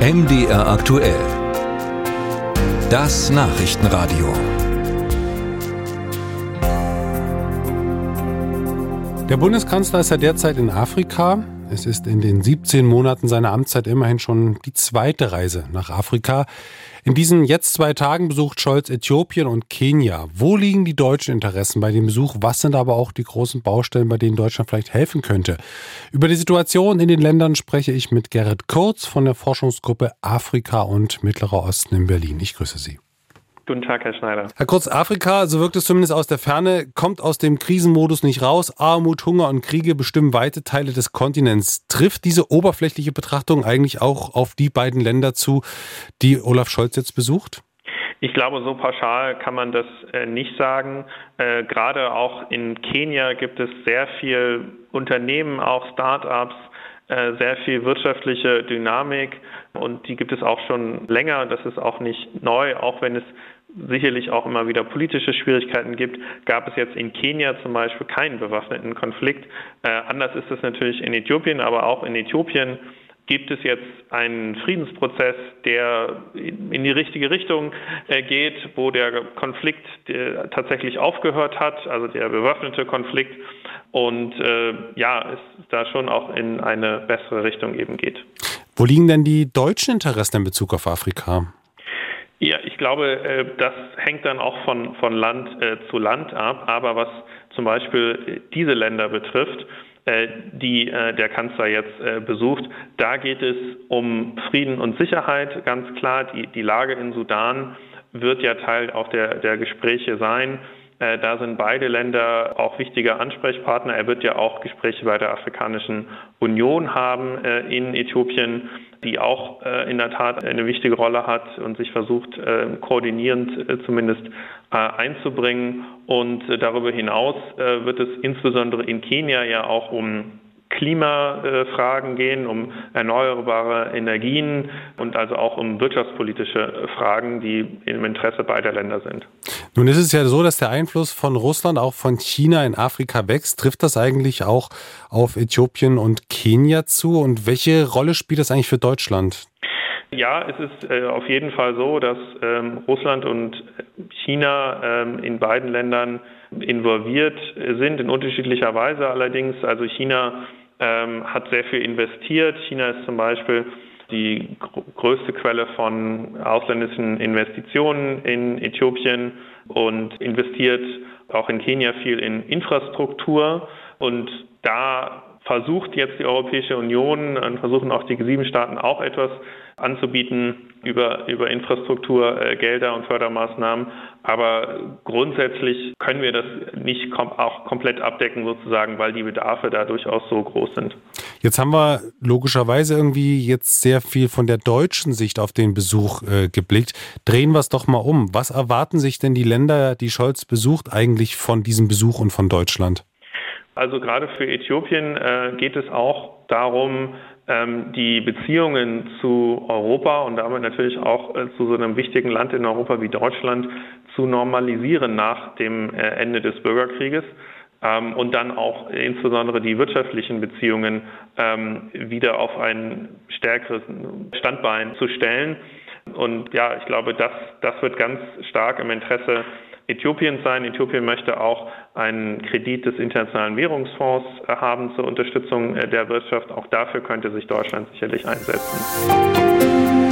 MDR aktuell. Das Nachrichtenradio. Der Bundeskanzler ist ja derzeit in Afrika. Es ist in den 17 Monaten seiner Amtszeit immerhin schon die zweite Reise nach Afrika. In diesen jetzt zwei Tagen besucht Scholz Äthiopien und Kenia. Wo liegen die deutschen Interessen bei dem Besuch? Was sind aber auch die großen Baustellen, bei denen Deutschland vielleicht helfen könnte? Über die Situation in den Ländern spreche ich mit Gerrit Kurz von der Forschungsgruppe Afrika und Mittlerer Osten in Berlin. Ich grüße Sie. Guten Tag, Herr Schneider. Herr Kurz, Afrika, so wirkt es zumindest aus der Ferne, kommt aus dem Krisenmodus nicht raus. Armut, Hunger und Kriege bestimmen weite Teile des Kontinents. Trifft diese oberflächliche Betrachtung eigentlich auch auf die beiden Länder zu, die Olaf Scholz jetzt besucht? Ich glaube, so pauschal kann man das äh, nicht sagen. Äh, gerade auch in Kenia gibt es sehr viel Unternehmen, auch Start-ups, äh, sehr viel wirtschaftliche Dynamik und die gibt es auch schon länger. Das ist auch nicht neu, auch wenn es sicherlich auch immer wieder politische Schwierigkeiten gibt, gab es jetzt in Kenia zum Beispiel keinen bewaffneten Konflikt. Äh, anders ist es natürlich in Äthiopien, aber auch in Äthiopien gibt es jetzt einen Friedensprozess, der in die richtige Richtung äh, geht, wo der Konflikt tatsächlich aufgehört hat, also der bewaffnete Konflikt und äh, ja, es da schon auch in eine bessere Richtung eben geht. Wo liegen denn die deutschen Interessen in Bezug auf Afrika? Ja, ich glaube, äh, das hängt dann auch von, von Land äh, zu Land ab. Aber was zum Beispiel diese Länder betrifft, äh, die der Kanzler jetzt besucht, da geht es um Frieden und Sicherheit, ganz klar. Die, die Lage in Sudan wird ja Teil auch der, der Gespräche sein. Da sind beide Länder auch wichtige Ansprechpartner. Er wird ja auch Gespräche bei der Afrikanischen Union haben in Äthiopien die auch äh, in der Tat eine wichtige Rolle hat und sich versucht, äh, koordinierend äh, zumindest äh, einzubringen. Und darüber hinaus wird es insbesondere in Kenia ja auch um Klimafragen gehen, um erneuerbare Energien und also auch um wirtschaftspolitische Fragen, die im Interesse beider Länder sind. Nun ist es ja so, dass der Einfluss von Russland auch von China in Afrika wächst. Trifft das eigentlich auch auf Äthiopien und Kenia zu? Und welche Rolle spielt das eigentlich für Deutschland? Ja, es ist äh, auf jeden Fall so, dass ähm, Russland und China ähm, in beiden Ländern involviert sind, in unterschiedlicher Weise allerdings. Also China ähm, hat sehr viel investiert. China ist zum Beispiel die größte Quelle von ausländischen Investitionen in Äthiopien und investiert auch in Kenia viel in Infrastruktur. Und da versucht jetzt die Europäische Union und versuchen auch die G7-Staaten auch etwas anzubieten über, über Infrastruktur, äh, Gelder und Fördermaßnahmen. Aber grundsätzlich können wir das nicht kom auch komplett abdecken sozusagen, weil die Bedarfe da durchaus so groß sind. Jetzt haben wir logischerweise irgendwie jetzt sehr viel von der deutschen Sicht auf den Besuch äh, geblickt. Drehen wir es doch mal um. Was erwarten sich denn die Länder, die Scholz besucht, eigentlich von diesem Besuch und von Deutschland? Also gerade für Äthiopien äh, geht es auch darum, ähm, die Beziehungen zu Europa und damit natürlich auch äh, zu so einem wichtigen Land in Europa wie Deutschland zu normalisieren nach dem äh, Ende des Bürgerkrieges ähm, und dann auch insbesondere die wirtschaftlichen Beziehungen ähm, wieder auf ein stärkeres Standbein zu stellen. Und ja, ich glaube, das, das wird ganz stark im Interesse Äthiopiens sein. Äthiopien möchte auch einen Kredit des Internationalen Währungsfonds haben zur Unterstützung der Wirtschaft. Auch dafür könnte sich Deutschland sicherlich einsetzen.